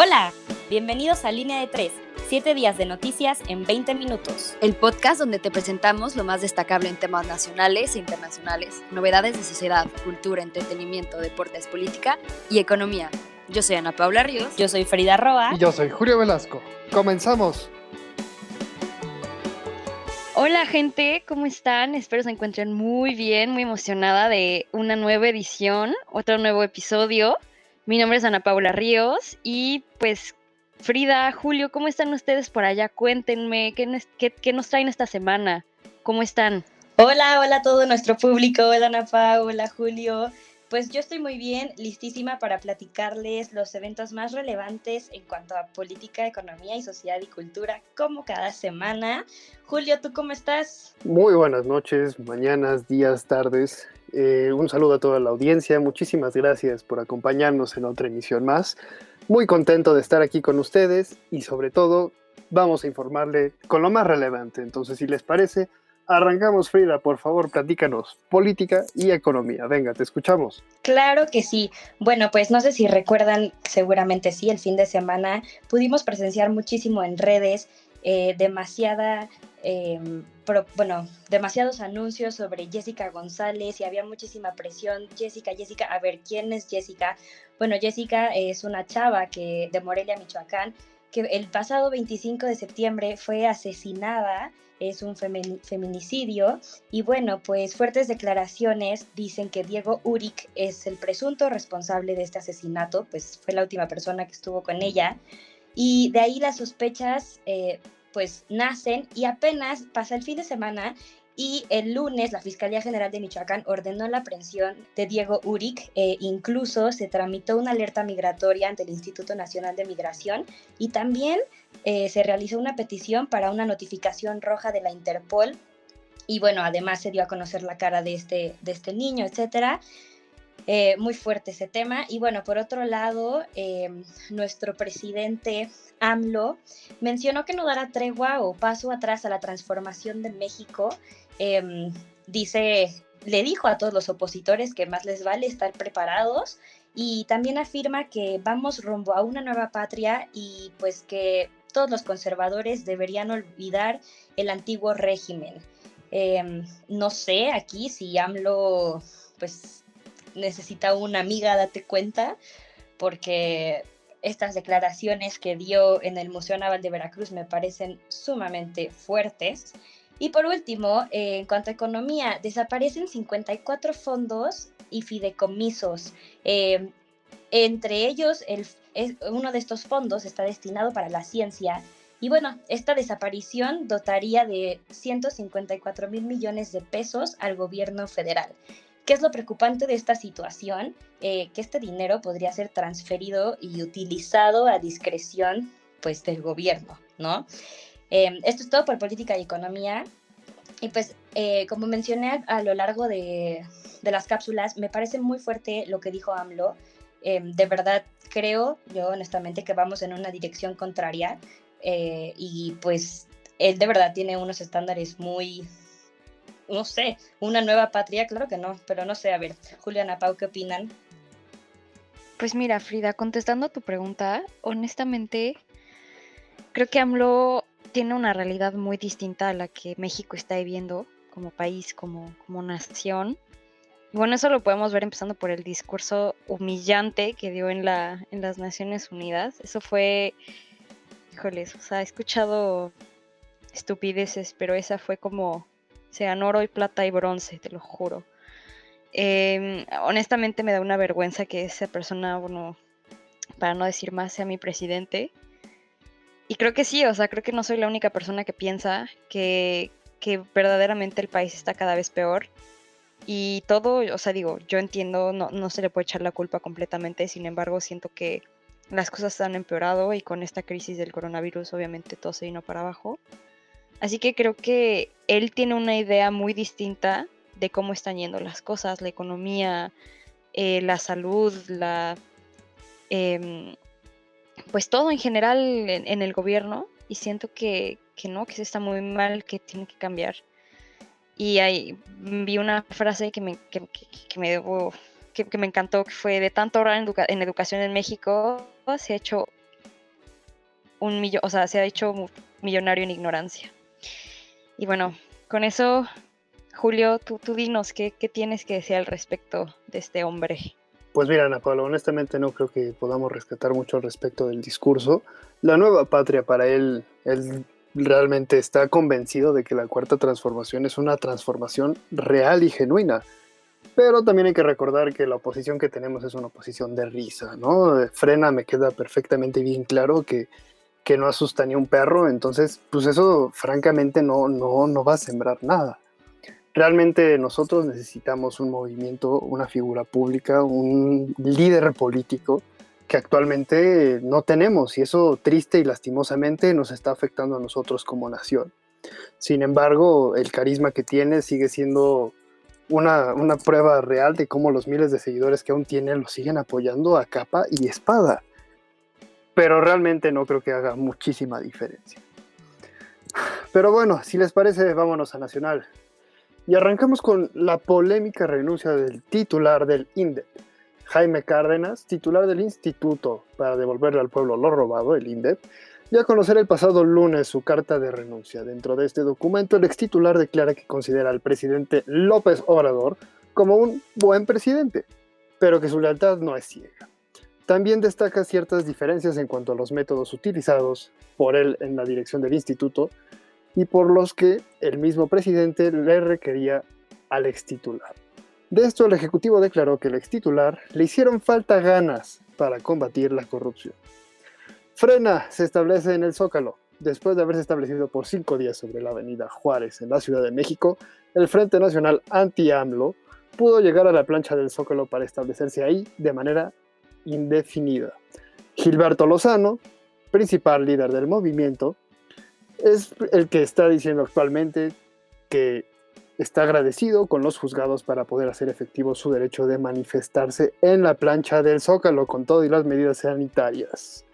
Hola, bienvenidos a Línea de 3, 7 días de noticias en 20 minutos. El podcast donde te presentamos lo más destacable en temas nacionales e internacionales, novedades de sociedad, cultura, entretenimiento, deportes, política y economía. Yo soy Ana Paula Ríos. Yo soy Frida Roa. Y yo soy Julio Velasco. Comenzamos. Hola gente, ¿cómo están? Espero se encuentren muy bien, muy emocionada de una nueva edición, otro nuevo episodio. Mi nombre es Ana Paula Ríos y pues Frida, Julio, ¿cómo están ustedes por allá? Cuéntenme, ¿qué, qué, nos traen esta semana? ¿Cómo están? Hola, hola a todo nuestro público, hola Ana Paula, Julio. Pues yo estoy muy bien, listísima para platicarles los eventos más relevantes en cuanto a política, economía y sociedad y cultura, como cada semana. Julio, ¿tú cómo estás? Muy buenas noches, mañanas, días, tardes. Eh, un saludo a toda la audiencia. Muchísimas gracias por acompañarnos en otra emisión más. Muy contento de estar aquí con ustedes y sobre todo vamos a informarle con lo más relevante. Entonces, si les parece, Arrancamos, Frida, por favor, platícanos. Política y economía. Venga, te escuchamos. Claro que sí. Bueno, pues no sé si recuerdan, seguramente sí, el fin de semana pudimos presenciar muchísimo en redes, eh, demasiada, em, bueno, demasiados anuncios sobre Jessica González y había muchísima presión. Jessica, Jessica, a ver, ¿quién es Jessica? Bueno, Jessica es una chava que de Morelia, Michoacán, que el pasado 25 de septiembre fue asesinada es un feminicidio. Y bueno, pues fuertes declaraciones dicen que Diego Uric es el presunto responsable de este asesinato, pues fue la última persona que estuvo con ella. Y de ahí las sospechas eh, pues nacen y apenas pasa el fin de semana y el lunes la Fiscalía General de Michoacán ordenó la aprehensión de Diego Uric. E incluso se tramitó una alerta migratoria ante el Instituto Nacional de Migración y también eh, se realizó una petición para una notificación roja de la Interpol. Y bueno, además se dio a conocer la cara de este, de este niño, etcétera. Eh, muy fuerte ese tema. Y bueno, por otro lado, em, nuestro presidente AMLO mencionó que no dará tregua o paso atrás a la transformación de México Em, dice, le dijo a todos los opositores que más les vale estar preparados y también afirma que vamos rumbo a una nueva patria y pues que todos los conservadores deberían olvidar el antiguo régimen. Em, no sé aquí si AMLO pues necesita una amiga, date cuenta, porque estas declaraciones que dio en el Museo Naval de Veracruz me parecen sumamente fuertes. Y por último, eh, en cuanto a economía, desaparecen 54 fondos y fideicomisos. Eh, entre ellos, el, uno de estos fondos está destinado para la ciencia. Y bueno, esta desaparición dotaría de 154 mil millones de pesos al gobierno federal. ¿Qué es lo preocupante de esta situación? Eh, que este dinero podría ser transferido y utilizado a discreción pues, del gobierno, ¿no? Em, esto es todo por política y economía. Y pues, eh, como mencioné a, lo largo de, las cápsulas, me parece muy fuerte lo que dijo AMLO. Em, de verdad, creo yo honestamente que vamos en una dirección contraria. Eh, y pues, él de verdad tiene unos estándares muy, no sé, una nueva patria, claro que no, pero no sé, a ver, Juliana Pau, ¿qué opinan? Pues mira, Frida, contestando a tu pregunta, honestamente, creo que AMLO tiene una realidad muy distinta a la que México está viviendo como país, como, como nación. bueno, eso lo podemos ver empezando por el discurso humillante que dio en, la, en las Naciones Unidas. Eso fue, híjoles, o sea, he escuchado estupideces, pero esa fue como, se oro y plata y bronce, te lo juro. Em, honestamente me da una vergüenza que esa persona, bueno, para no decir más, sea mi presidente. Y creo que sí, o sea, creo que no soy la única persona que piensa que, verdaderamente el país está cada vez peor. Y todo, o sea, digo, yo entiendo, no, no se le puede echar la culpa completamente, sin embargo, siento que las cosas han empeorado y con esta crisis del coronavirus obviamente todo se vino para abajo. Así que creo que él tiene una idea muy distinta de cómo están yendo las cosas, la economía, eh, la salud, la, em, pues todo en general en, el gobierno y siento que, no, que se está muy mal, que tiene que cambiar. Y ahí vi una frase que me, que, me, que, me encantó, que fue de tanto ahorrar en, educación en México, se ha hecho un millón, o sea, se ha hecho millonario en ignorancia. Y bueno, con eso, Julio, tú, tú dinos, ¿qué, ¿qué tienes que decir al respecto de este hombre? Pues mira, Ana Paula, honestamente no creo que podamos rescatar mucho al respecto del discurso. La nueva patria para él, él realmente está convencido de que la cuarta transformación es una transformación real y genuina. Pero también hay que recordar que la oposición que tenemos es una oposición de risa, ¿no? Frena me queda perfectamente bien claro que, que no asusta ni un perro, entonces pues eso francamente no, no, no va a sembrar nada. Realmente nosotros necesitamos un movimiento, una figura pública, un líder político que actualmente no tenemos y eso triste y lastimosamente nos está afectando a nosotros como nación. Sin embargo, el carisma que tiene sigue siendo una, una, prueba real de cómo los miles de seguidores que aún tiene lo siguen apoyando a capa y espada. Pero realmente no creo que haga muchísima diferencia. Pero bueno, si les parece, vámonos a Nacional. Y arrancamos con la polémica renuncia del titular del INDEP, Jaime Cárdenas, titular del Instituto para devolverle al pueblo lo robado, el INDEP, ya a conocer el pasado lunes su carta de renuncia. Dentro de este documento, el ex titular declara que considera al presidente López Obrador como un buen presidente, pero que su lealtad no es ciega. También destaca ciertas diferencias en cuanto a los métodos utilizados por él en la dirección del instituto y por los que el mismo presidente le requería al ex titular. De esto el Ejecutivo declaró que el ex titular le hicieron falta ganas para combatir la corrupción. Frena se establece en el Zócalo. Después de haberse establecido por cinco días sobre la avenida Juárez en la Ciudad de México, el Frente Nacional Anti-AMLO pudo llegar a la plancha del Zócalo para establecerse ahí de manera indefinida. Gilberto Lozano, principal líder del movimiento, es el que está diciendo actualmente que está agradecido con los juzgados para poder hacer efectivo su derecho de manifestarse en la plancha del Zócalo con todo y las medidas sanitarias.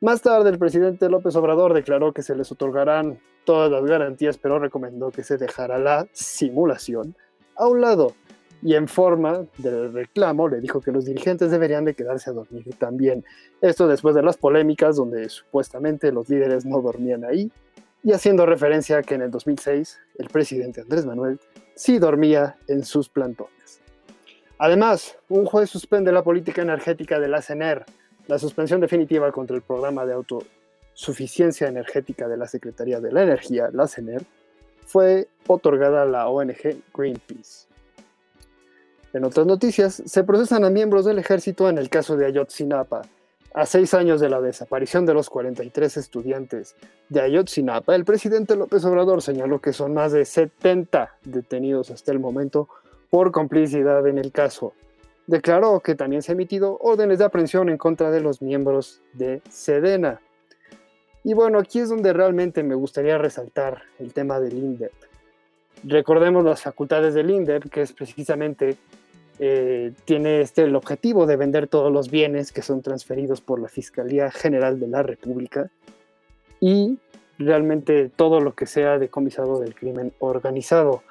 Más tarde, el presidente López Obrador declaró que se les otorgarán todas las garantías, pero recomendó que se dejara la simulación a un lado. Y en forma de reclamo le dijo que los dirigentes deberían de quedarse a dormir también. Esto después de las polémicas donde supuestamente los líderes no dormían ahí y haciendo referencia a que en el 2006 el presidente Andrés Manuel sí dormía en sus plantones. Además, un juez suspende la política energética de la CENER, la suspensión definitiva contra el programa de autosuficiencia energética de la Secretaría de la Energía, la CENER, fue otorgada a la ONG Greenpeace. En otras noticias, se procesan a miembros del ejército en el caso de Ayotzinapa, a seis años de la desaparición de los 43 estudiantes de Ayotzinapa, el presidente López Obrador señaló que son más de 70 detenidos hasta el momento por complicidad en el caso. Declaró que también se han emitido órdenes de aprehensión en contra de los miembros de Sedena. Y bueno, aquí es donde realmente me gustaría resaltar el tema del INDEP. Recordemos las facultades del INDEP, que es precisamente eh, tiene este, el objetivo de vender todos los bienes que son transferidos por la Fiscalía General de la República y realmente todo lo que sea decomisado del crimen organizado.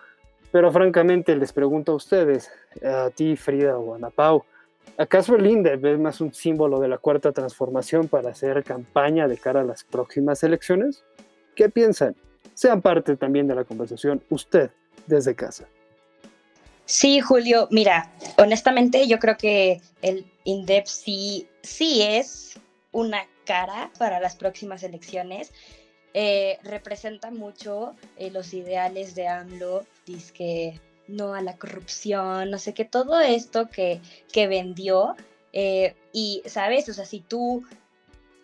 Pero francamente les pregunto a ustedes, a ti Frida o a Ana Pau, ¿acaso el INDEP es más un símbolo de la cuarta transformación para hacer campaña de cara a las próximas elecciones? ¿Qué piensan? Sean parte también de la conversación usted desde casa. Sí, Julio, mira, honestamente yo creo que el INDEP sí, sí es una cara para las próximas elecciones. Eh, representa mucho eh, los ideales de AMLO, que no a la corrupción, no sé qué, todo esto que, que vendió. Eh, y, ¿sabes? O sea, si tú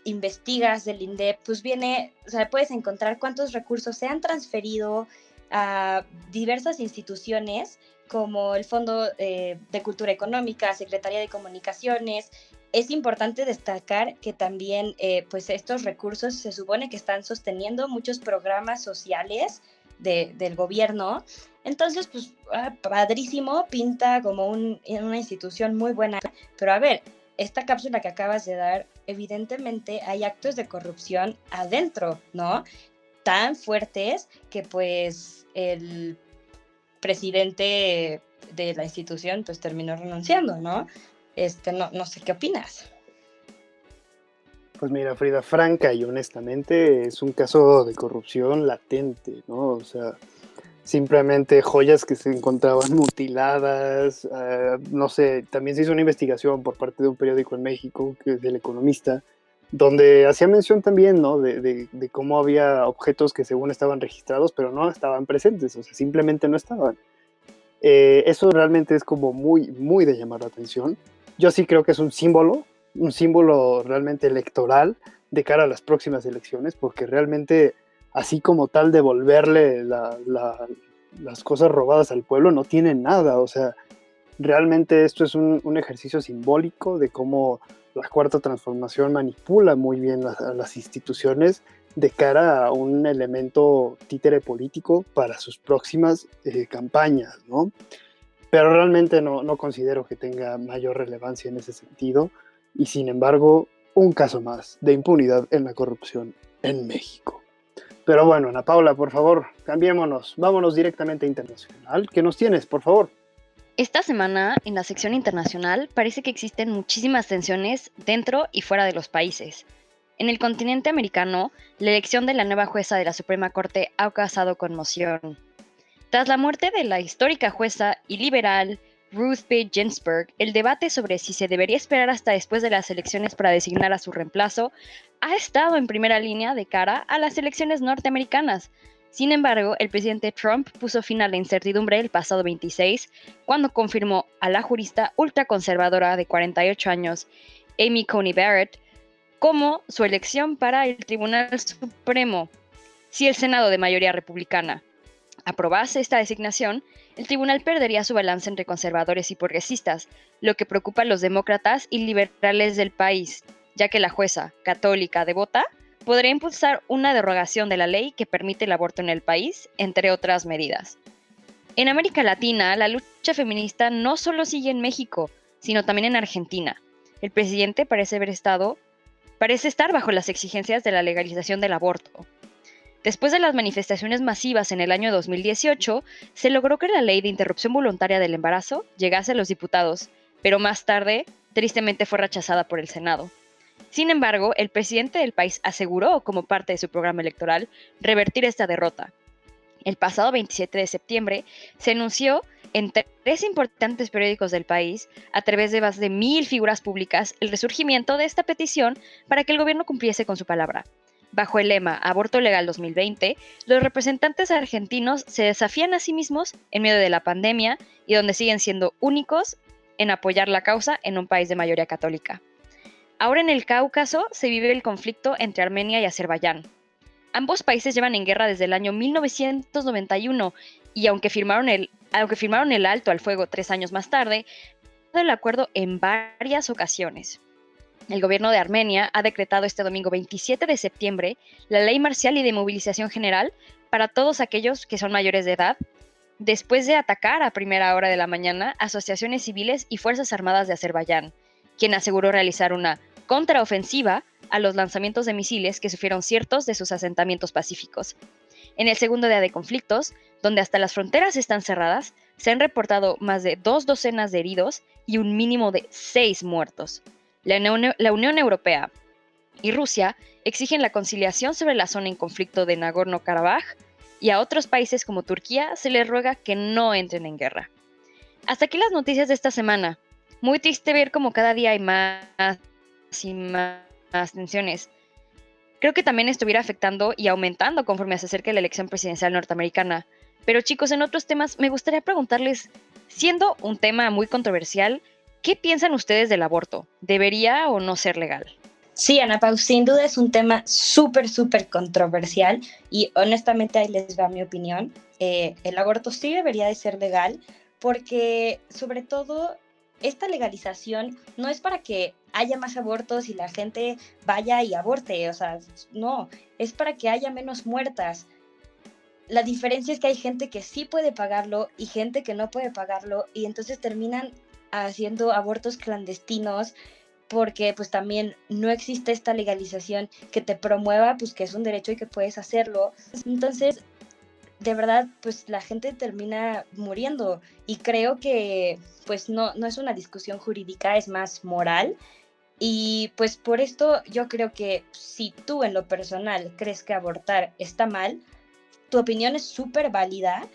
investigas del INDEP, pues viene, o sea, puedes encontrar cuántos recursos se han transferido a diversas instituciones como el Fondo eh, de Cultura Económica, Secretaría de Comunicaciones. Es importante destacar que también eh, pues estos recursos se supone que están sosteniendo muchos programas sociales del gobierno. Entonces, pues ah, padrísimo, pinta como una institución muy buena. Pero a ver, esta cápsula que acabas de dar, evidentemente hay actos de corrupción adentro, ¿no? Tan fuertes que pues el presidente de la institución pues terminó renunciando, ¿no? Este, no, no sé qué opinas. Pues mira, Frida, franca y honestamente es un caso de corrupción latente, ¿no? O sea, simplemente joyas que se encontraban mutiladas, eh, no sé, también se hizo una investigación por parte de un periódico en México, que es El Economista, donde hacía mención también, ¿no? De, de, cómo había objetos que según estaban registrados, pero no estaban presentes, o sea, simplemente no estaban. Eh, eso realmente es como muy, muy de llamar la atención. Yo sí creo que es un símbolo un símbolo realmente electoral de cara a las próximas elecciones, porque realmente, así como tal, devolverle las cosas robadas al pueblo no tiene nada. O sea, realmente esto es un, ejercicio simbólico de cómo la cuarta transformación manipula muy bien las, las instituciones de cara a un elemento títere político para sus próximas eh, campañas, ¿no? Pero realmente no, no considero que tenga mayor relevancia en ese sentido y sin embargo un caso más de impunidad en la corrupción en México. Pero bueno, Ana Paula, por favor, cambiémonos, vámonos directamente a internacional. ¿Qué nos tienes, por favor? Esta semana, en la sección internacional, parece que existen muchísimas tensiones dentro y fuera de los países. En el continente americano, la elección de la nueva jueza de la Suprema Corte ha causado conmoción. Tras la muerte de la histórica jueza y liberal Ruth B. Ginsburg, el debate sobre si se debería esperar hasta después de las elecciones para designar a su reemplazo ha estado en primera línea de cara a las elecciones norteamericanas. Sin embargo, el presidente Trump puso fin a la incertidumbre el pasado 26 cuando confirmó a la jurista ultraconservadora de 48 años, Amy Coney Barrett, como su elección para el Tribunal Supremo, si el Senado de mayoría republicana aprobase esta designación, el tribunal perdería su balance entre conservadores y progresistas, lo que preocupa a los demócratas y liberales del país, ya que la jueza, católica devota, podría impulsar una derogación de la ley que permite el aborto en el país, entre otras medidas. En América Latina, la lucha feminista no solo sigue en México, sino también en Argentina. El presidente parece haber estado, parece estar bajo las exigencias de la legalización del aborto, Después de las manifestaciones masivas en el año 2018, se logró que la ley de interrupción voluntaria del embarazo llegase a los diputados, pero más tarde, tristemente, fue rechazada por el Senado. Sin embargo, el presidente del país aseguró, como parte de su programa electoral, revertir esta derrota. El pasado 27 de septiembre se anunció en tres importantes periódicos del país, a través de más de mil figuras públicas, el resurgimiento de esta petición para que el gobierno cumpliese con su palabra. Bajo el lema Aborto Legal 2020, los representantes argentinos se desafían a sí mismos en medio de la pandemia y donde siguen siendo únicos en apoyar la causa en un país de mayoría católica. Ahora en el Cáucaso se vive el conflicto entre Armenia y Azerbaiyán. Ambos países llevan en guerra desde el año 1991 y aunque firmaron el, aunque firmaron el alto al fuego tres años más tarde, el acuerdo en varias ocasiones. El gobierno de Armenia ha decretado este domingo 27 de septiembre la ley marcial y de movilización general para todos aquellos que son mayores de edad, después de atacar a primera hora de la mañana asociaciones civiles y fuerzas armadas de Azerbaiyán, quien aseguró realizar una contraofensiva a los lanzamientos de misiles que sufrieron ciertos de sus asentamientos pacíficos. En el segundo día de conflictos, donde hasta las fronteras están cerradas, se han reportado más de dos docenas de heridos y un mínimo de seis muertos. La Unión, Europea y Rusia exigen la conciliación sobre la zona en conflicto de Nagorno-Karabaj y a otros países como Turquía se les ruega que no entren en guerra. Hasta aquí las noticias de esta semana. Muy triste ver cómo cada día hay más y más tensiones. Creo que también estuviera afectando y aumentando conforme se acerca la elección presidencial norteamericana. Pero chicos, en otros temas me gustaría preguntarles, siendo un tema muy controversial, ¿Qué piensan ustedes del aborto? ¿Debería o no ser legal? Sí, Ana Pau, sin duda es un tema súper, súper controversial y honestamente ahí les va mi opinión. Eh, el aborto sí debería de ser legal porque sobre todo esta legalización no es para que haya más abortos y la gente vaya y aborte, o sea, no, es para que haya menos muertas. La diferencia es que hay gente que sí puede pagarlo y gente que no puede pagarlo y entonces terminan haciendo abortos clandestinos porque pues también no existe esta legalización que te promueva pues que es un derecho y que puedes hacerlo. Entonces, de verdad, pues la gente termina muriendo y creo que pues no, no es una discusión jurídica, es más moral Y pues por esto yo creo que si tú en lo personal crees que abortar está mal, tu opinión es súper válida.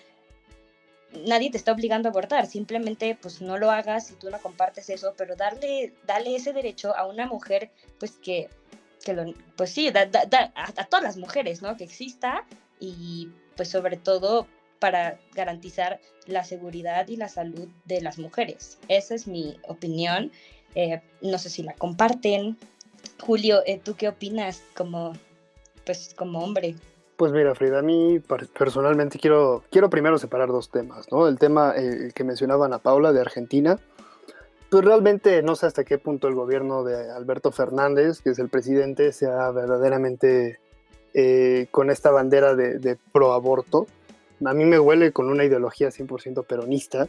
Nadie te está obligando a abortar, simplemente pues no lo hagas si tú no compartes eso, pero darle, darle ese derecho a una mujer pues que, que lo, pues sí, a, a todas las mujeres, ¿no? Que exista y pues sobre todo para garantizar la seguridad y la salud de las mujeres. Esa es mi opinión. Eh, no sé si la comparten. Julio, eh, ¿tú qué opinas como, pues, como hombre? Pues mira, Frida, a mí personalmente quiero, quiero primero separar dos temas, ¿no? El tema eh, que mencionaban a Paula de Argentina, pues realmente no sé hasta qué punto el gobierno de Alberto Fernández, que es el presidente, sea verdaderamente con esta bandera de, de pro aborto. A mí me huele con una ideología 100% peronista,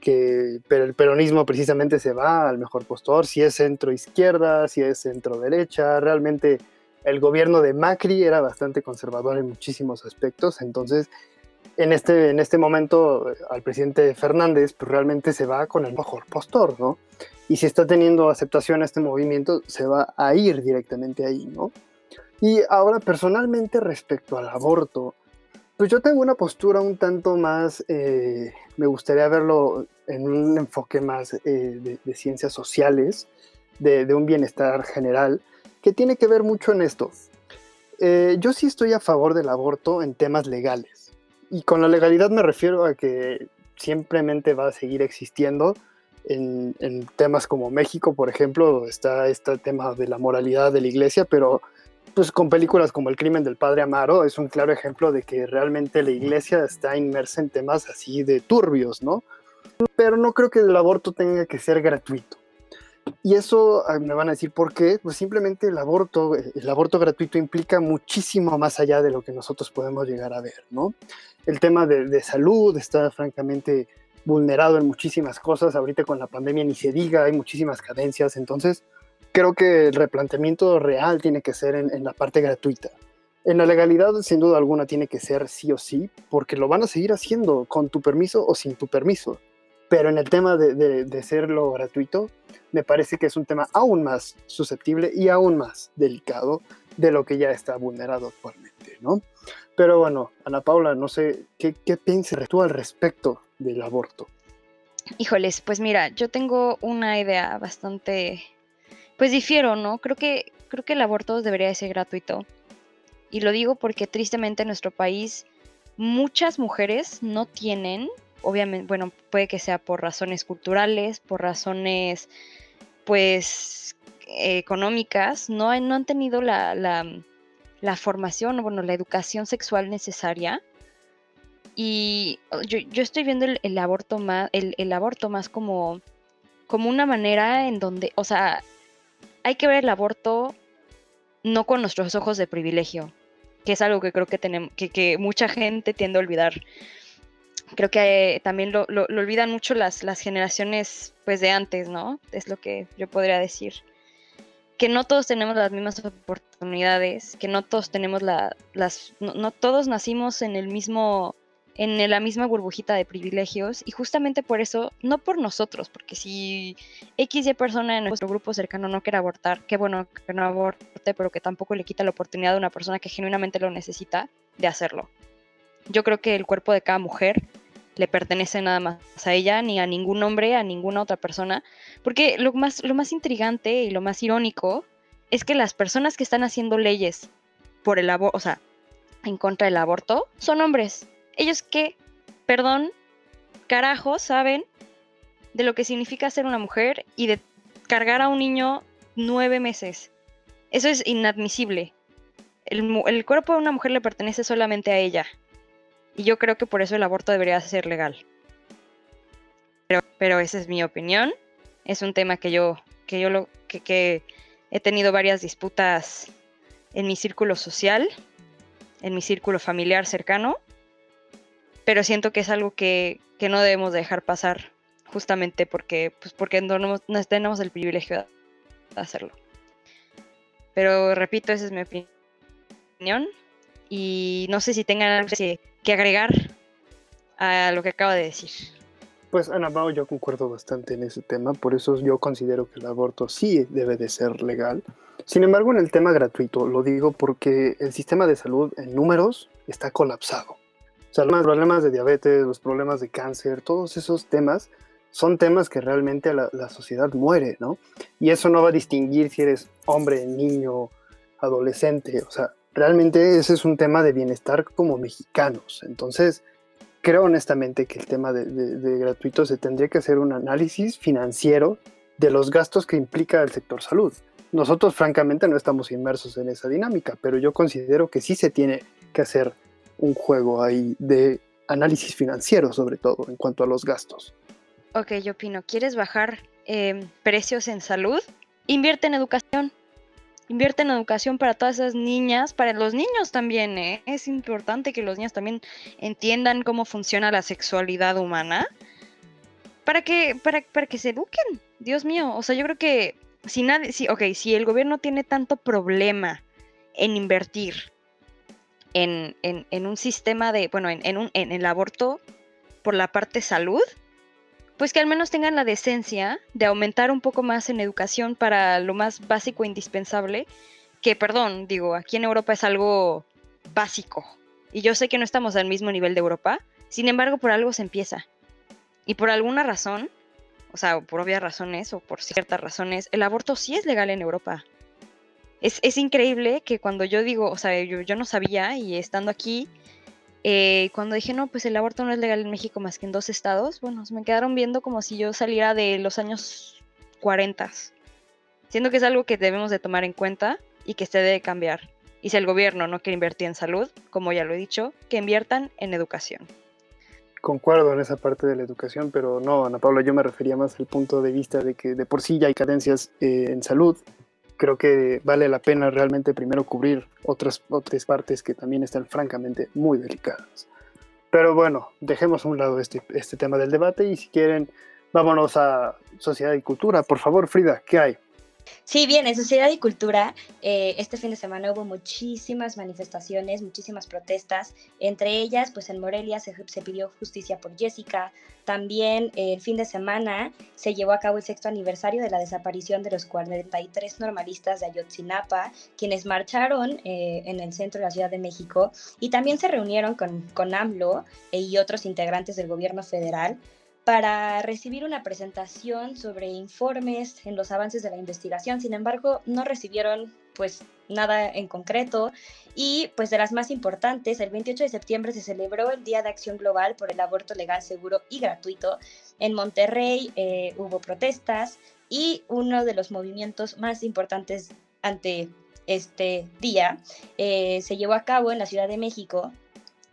que pero el peronismo precisamente se va al mejor postor, si es centro izquierda, si es centro derecha, realmente el gobierno de Macri era bastante conservador en muchísimos aspectos, entonces en este, en este momento al presidente Fernández pues realmente se va con el mejor postor, ¿no? Y si está teniendo aceptación este movimiento, se va a ir directamente ahí, ¿no? Y ahora personalmente respecto al aborto, pues yo tengo una postura un tanto más, eh, me gustaría verlo en un enfoque más eh, de, ciencias sociales, de, un bienestar general, que tiene que ver mucho en esto. Eh, yo sí estoy a favor del aborto en temas legales. Y con la legalidad me refiero a que simplemente va a seguir existiendo. En, en temas como México, por ejemplo, está este tema de la moralidad de la iglesia, pero pues con películas como El crimen del padre Amaro es un claro ejemplo de que realmente la iglesia está inmersa en temas así de turbios, ¿no? Pero no creo que el aborto tenga que ser gratuito. Y eso ah, me van a decir por qué, pues simplemente el aborto, el aborto gratuito implica muchísimo más allá de lo que nosotros podemos llegar a ver, ¿no? El tema de, de salud está francamente vulnerado en muchísimas cosas, ahorita con la pandemia ni se diga, hay muchísimas cadencias, entonces creo que el replanteamiento real tiene que ser en, la parte gratuita. En la legalidad, sin duda alguna, tiene que ser sí o sí, porque lo van a seguir haciendo con tu permiso o sin tu permiso. Pero en el tema de, de, de gratuito, me parece que es un tema aún más susceptible y aún más delicado de lo que ya está vulnerado actualmente, ¿no? Pero bueno, Ana Paula, no sé, ¿qué, qué piensas tú al respecto del aborto? Híjoles, pues mira, yo tengo una idea bastante pues difiero, ¿no? Creo que, creo que el aborto debería de ser gratuito. Y lo digo porque tristemente en nuestro país muchas mujeres no tienen, obviamente, bueno, puede que sea por razones culturales, por razones, pues, económicas, no, han, no han tenido la, la, la formación, bueno, la educación sexual necesaria. Y yo, yo estoy viendo el, aborto más, el, el aborto más como, como una manera en donde, o sea, hay que ver el aborto no con nuestros ojos de privilegio, que es algo que creo que, tenemos, que, mucha gente tiende a olvidar. Creo que eh, también lo, olvidan mucho las, las generaciones pues, de antes, ¿no? Es lo que yo podría decir. Que no todos tenemos las mismas oportunidades, que no todos tenemos la, las... no todos nacimos en el mismo en la misma burbujita de privilegios y justamente por eso, no por nosotros, porque si X y persona en nuestro grupo cercano no quiere abortar, qué bueno que no aborte, pero que tampoco le quita la oportunidad a una persona que genuinamente lo necesita de hacerlo. Yo creo que el cuerpo de cada mujer le pertenece nada más a ella, ni a ningún hombre, a ninguna otra persona, porque lo más, lo más intrigante y lo más irónico es que las personas que están haciendo leyes por el aborto, o sea, en contra del aborto, son hombres ellos qué, perdón, carajo, saben de lo que significa ser una mujer y de cargar a un niño nueve meses. Eso es inadmisible. El, cuerpo de una mujer le pertenece solamente a ella. Y yo creo que por eso el aborto debería ser legal. Pero, pero esa es mi opinión. Es un tema que yo, que yo lo, que, que he tenido varias disputas en mi círculo social, en mi círculo familiar cercano pero siento que es algo que, no debemos dejar pasar justamente porque, pues porque no, no, tenemos el privilegio de hacerlo. Pero repito, esa es mi opinión y no sé si tengan algo que, agregar a lo que acabo de decir. Pues Ana Pao, yo concuerdo bastante en ese tema, por eso yo considero que el aborto sí debe de ser legal. Sin embargo, en el tema gratuito, lo digo porque el sistema de salud en números está colapsado. Sea, los problemas de diabetes, los problemas de cáncer, todos esos temas son temas que realmente la, sociedad muere, ¿no? Y eso no va a distinguir si eres hombre, niño, adolescente, o sea, realmente ese es un tema de bienestar como mexicanos. Entonces, creo honestamente que el tema de, de, gratuito se tendría que hacer un análisis financiero de los gastos que implica el sector salud. Nosotros francamente no estamos inmersos en esa dinámica, pero yo considero que sí se tiene que hacer un juego ahí de análisis financiero, sobre todo en cuanto a los gastos. Ok, yo opino, ¿quieres bajar eh, precios en salud? Invierte en educación. Invierte en educación para todas esas niñas, para los niños también, ¿eh? Es importante que los niños también entiendan cómo funciona la sexualidad humana. Para que, para, para que se eduquen. Dios mío. O sea, yo creo que si nadie. Si, ok, si el gobierno tiene tanto problema en invertir en, un sistema de. Bueno, en, en el aborto por la parte salud pues que al menos tengan la decencia de aumentar un poco más en educación para lo más básico e indispensable, que perdón, digo, aquí en Europa es algo básico. Y yo sé que no estamos al mismo nivel de Europa, sin embargo, por algo se empieza. Y por alguna razón, o sea, por obvias razones o por ciertas razones, el aborto sí es legal en Europa. Es, es increíble que cuando yo digo, o sea, yo, yo no sabía y estando aquí, eh, cuando dije, no, pues el aborto no es legal en México más que en dos estados, bueno, me quedaron viendo como si yo saliera de los años 40. Siendo que es algo que debemos de tomar en cuenta y que se debe cambiar. Y si el gobierno no quiere invertir en salud, como ya lo he dicho, que inviertan en educación. Concuerdo en esa parte de la educación, pero no, Ana Paula, yo me refería más al punto de vista de que de por sí ya hay carencias eh, en salud creo que vale la pena realmente primero cubrir otras, otras partes que también están francamente muy delicadas. Pero bueno, dejemos a un lado este, este tema del debate y si quieren, vámonos a sociedad y cultura. Por favor, Frida, ¿qué hay? Sí, bien, en Sociedad y Cultura, eh, este fin de semana hubo muchísimas manifestaciones, muchísimas protestas. Entre ellas, pues en Morelia se, pidió justicia por Jessica. También eh, el fin de semana se llevó a cabo el sexto aniversario de la desaparición de los 43 normalistas de Ayotzinapa, quienes marcharon eh, en el centro de la Ciudad de México y también se reunieron con, con AMLO y otros integrantes del gobierno federal para recibir una presentación sobre informes en los avances de la investigación. Sin embargo, no recibieron pues nada en concreto y pues de las más importantes, el 28 de septiembre se celebró el Día de Acción Global por el Aborto Legal, Seguro y Gratuito. En Monterrey eh, hubo protestas y uno de los movimientos más importantes ante este día eh, se llevó a cabo en la Ciudad de México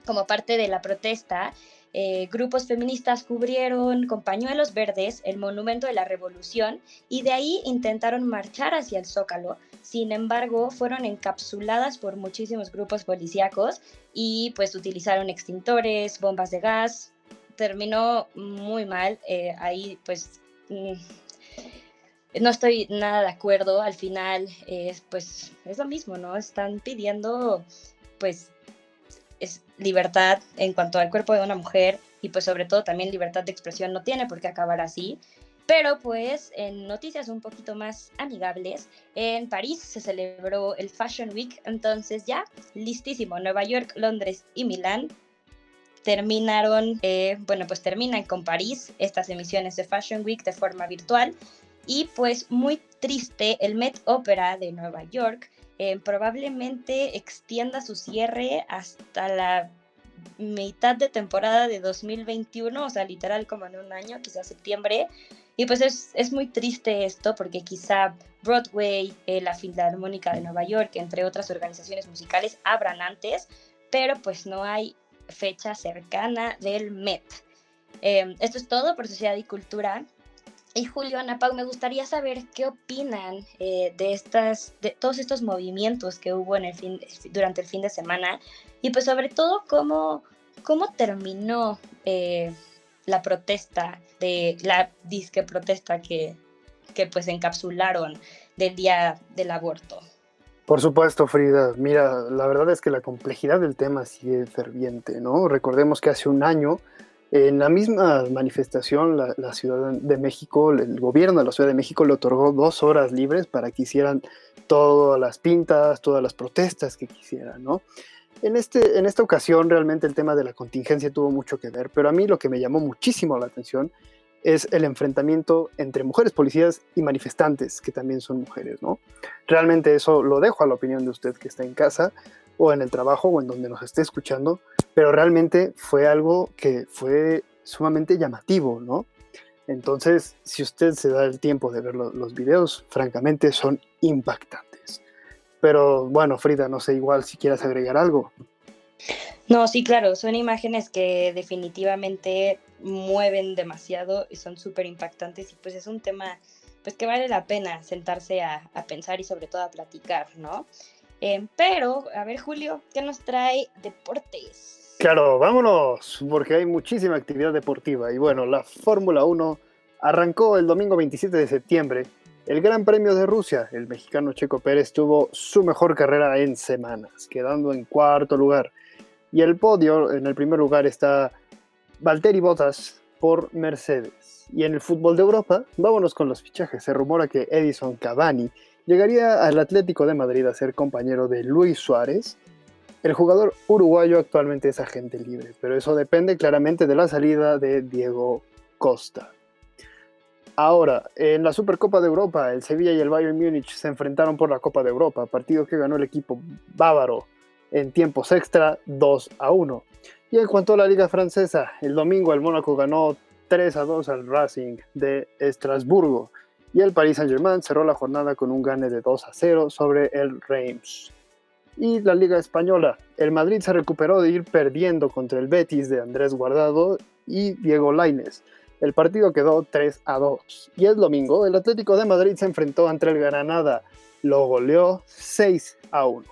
como parte de la protesta eh, grupos feministas cubrieron con pañuelos verdes el monumento de la revolución y de ahí intentaron marchar hacia el zócalo. Sin embargo, fueron encapsuladas por muchísimos grupos policíacos y pues utilizaron extintores, bombas de gas. Terminó muy mal. Eh, ahí pues mm, no estoy nada de acuerdo. Al final, pues es lo mismo, ¿no? Están pidiendo pues es libertad en cuanto al cuerpo de una mujer y pues sobre todo también libertad de expresión no tiene por qué acabar así. Pero pues en noticias un poquito más amigables, en París se celebró el Fashion Week, entonces ya listísimo, Nueva York, Londres y Milán terminaron, eh, bueno pues terminan con París estas emisiones de Fashion Week de forma virtual y pues muy triste el Met Opera de Nueva York eh, probablemente extienda su cierre hasta la mitad de temporada de 2021, o sea, literal como en un año, quizás septiembre. Y pues es, es muy triste esto porque quizá Broadway, eh, la Filarmónica de Nueva York, entre otras organizaciones musicales, abran antes, pero pues no hay fecha cercana del Met. Eh, esto es todo por Sociedad y Cultura. Y Julio, Ana Pau, me gustaría saber qué opinan eh, de, estas, de todos estos movimientos que hubo en el fin, durante el fin de semana y pues sobre todo cómo, cómo terminó eh, la protesta, de la disque protesta que, que pues encapsularon del día del aborto. Por supuesto, Frida. Mira, la verdad es que la complejidad del tema sigue ferviente, ¿no? Recordemos que hace un año En la misma manifestación, la, Ciudad de México, el gobierno de la Ciudad de México le otorgó dos horas libres para que hicieran todas las pintas, todas las protestas que quisieran, ¿no? En, este, en esta ocasión realmente el tema de la contingencia tuvo mucho que ver, pero a mí lo que me llamó muchísimo la atención es el enfrentamiento entre mujeres policías y manifestantes, que también son mujeres, ¿no? Realmente eso lo dejo a la opinión de usted que está en casa o en el trabajo o en donde nos esté escuchando, pero realmente fue algo que fue sumamente llamativo, ¿no? Entonces, si usted se da el tiempo de ver los videos, francamente son impactantes. Pero bueno, Frida, no sé igual si quieras agregar algo. No, sí, claro, son imágenes que definitivamente mueven demasiado y son súper impactantes y pues es un tema pues que vale la pena sentarse a, pensar y sobre todo a platicar, ¿no? Eh, pero, a ver, Julio, ¿qué nos trae deportes? Claro, vámonos, porque hay muchísima actividad deportiva. Y bueno, la Fórmula 1 arrancó el domingo 27 de septiembre. El Gran Premio de Rusia, el mexicano Checo Pérez tuvo su mejor carrera en semanas, quedando en cuarto lugar. Y el podio, en el primer lugar está Valtteri Bottas por Mercedes. Y en el fútbol de Europa, vámonos con los fichajes. Se rumora que Edison Cavani llegaría al Atlético de Madrid a ser compañero de Luis Suárez. El jugador uruguayo actualmente es agente libre, pero eso depende claramente de la salida de Diego Costa. Ahora, en la Supercopa de Europa, el Sevilla y el Bayern Múnich se enfrentaron por la Copa de Europa, partido que ganó el equipo bávaro en tiempos extra 2 a 1. Y en cuanto a la Liga Francesa, el domingo el Mónaco ganó 3 a 2 al Racing de Estrasburgo y el Paris Saint-Germain cerró la jornada con un gane de 2 a 0 sobre el Reims. Y la Liga Española, el Madrid se recuperó de ir perdiendo contra el Betis de Andrés Guardado y Diego Lainez. El partido quedó 3 a 2. Y el domingo, el Atlético de Madrid se enfrentó ante el Granada, lo goleó 6 a 1.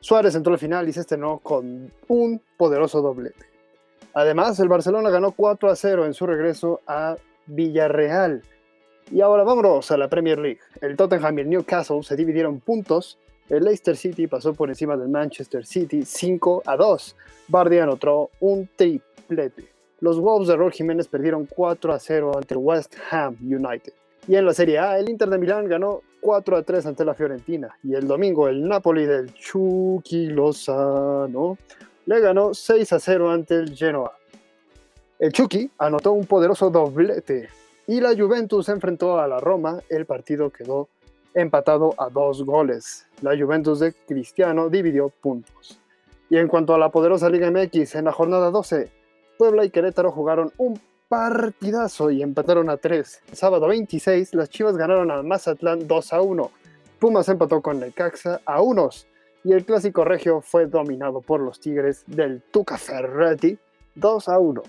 Suárez entró al final y se estrenó con un poderoso doblete. Además, el Barcelona ganó 4 a 0 en su regreso a Villarreal. Y ahora vámonos a la Premier League. El Tottenham y el Newcastle se dividieron puntos. El Leicester City pasó por encima del Manchester City 5 a 2. Bardi anotó un triplete. Los Wolves de Rol Jiménez perdieron 4 a 0 ante el West Ham United. Y en la Serie A, el Inter de Milán ganó 4 a 3 ante la Fiorentina. Y el domingo el Napoli del Chucky Lozano le ganó 6 a 0 ante el Genoa. El Chucky anotó un poderoso doblete y la Juventus enfrentó a la Roma. El partido quedó empatado a dos goles. La Juventus de Cristiano dividió puntos. Y en cuanto a la poderosa Liga MX, en la jornada 12, Puebla y Querétaro jugaron un partidazo y empataron a 3. sábado 26, las Chivas ganaron al Mazatlán 2 a 1. Pumas empató con Necaxa a unos. Y el clásico regio fue dominado por los Tigres del Tuca Ferretti 2 a 1.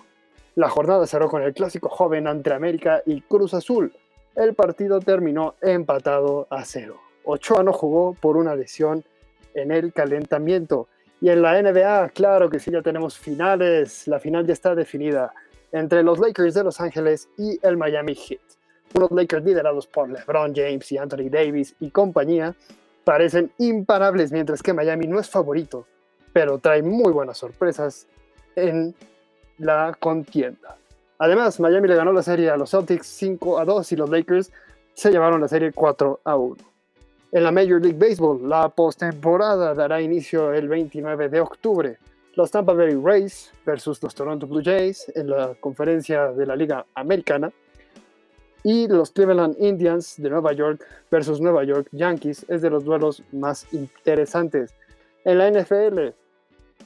La jornada cerró con el clásico joven entre América y Cruz Azul. El partido terminó empatado a 0. Ochoa no jugó por una lesión en el calentamiento. Y en la NBA, claro que sí, ya tenemos finales. La final ya está definida entre los Lakers de Los Ángeles y el Miami Heat. Unos Lakers liderados por LeBron James y Anthony Davis y compañía parecen imparables mientras que Miami no es favorito, pero trae muy buenas sorpresas en la contienda. Además, Miami le ganó la serie a los Celtics 5 a 2 y los Lakers se llevaron la serie 4 a 1. En la Major League Baseball, la postemporada dará inicio el 29 de octubre los Tampa Bay Rays versus los Toronto Blue Jays en la conferencia de la Liga Americana y los Cleveland Indians de Nueva York versus Nueva York Yankees es de los duelos más interesantes. En la NFL,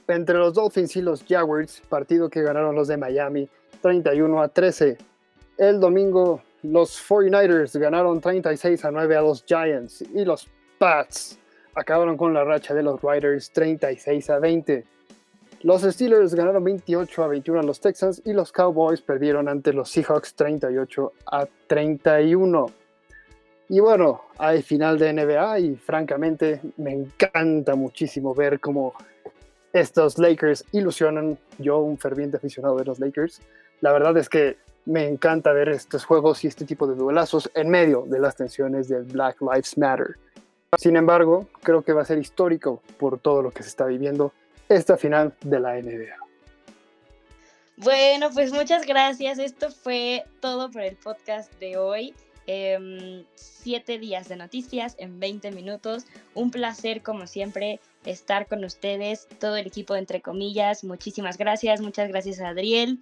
entre los Dolphins y los Jaguars, partido que ganaron los de Miami 31 a 13. El domingo los 49ers ganaron 36 a 9 a los Giants y los Pats acabaron con la racha de los Riders 36 a 20. Los Steelers ganaron 28 a 21 a los Texans y los Cowboys perdieron ante los Seahawks 38 a 31. Y bueno, hay final de NBA y francamente me encanta muchísimo ver cómo estos Lakers ilusionan. Yo, un ferviente aficionado de los Lakers, la verdad es que me encanta ver estos juegos y este tipo de duelazos en medio de las tensiones del Black Lives Matter. Sin embargo, creo que va a ser histórico por todo lo que se está viviendo esta final de la NBA. Bueno, pues muchas gracias. Esto fue todo por el podcast de hoy. Em, siete días de noticias en 20 minutos. Un placer, como siempre, estar con ustedes, todo el equipo Entre Comillas. Muchísimas gracias. Muchas gracias a Adriel,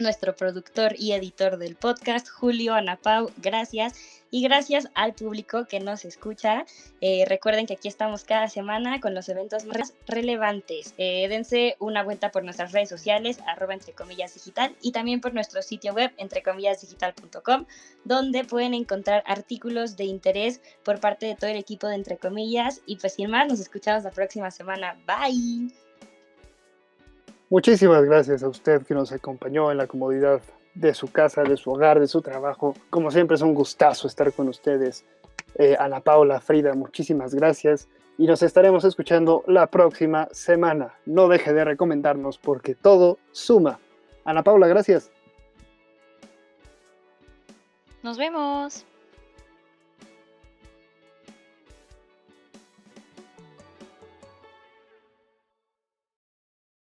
nuestro productor y editor del podcast, Julio Anapau. Gracias y gracias al público que nos escucha. Eh, recuerden que aquí estamos cada semana con los eventos más relevantes. Eh, dense una vuelta por nuestras redes sociales, arroba entre comillas digital, y también por nuestro sitio web, entrecomillasdigital.com, donde pueden encontrar artículos de interés por parte de todo el equipo de Entre Comillas. Y pues sin más, nos escuchamos la próxima semana. Bye. Muchísimas gracias a usted que nos acompañó en la comodidad de su casa, de su hogar, de su trabajo. Como siempre es un gustazo estar con ustedes. Eh, Ana Paula, Frida, muchísimas gracias y nos estaremos escuchando la próxima semana. No deje de recomendarnos porque todo suma. Ana Paula, gracias. Nos vemos.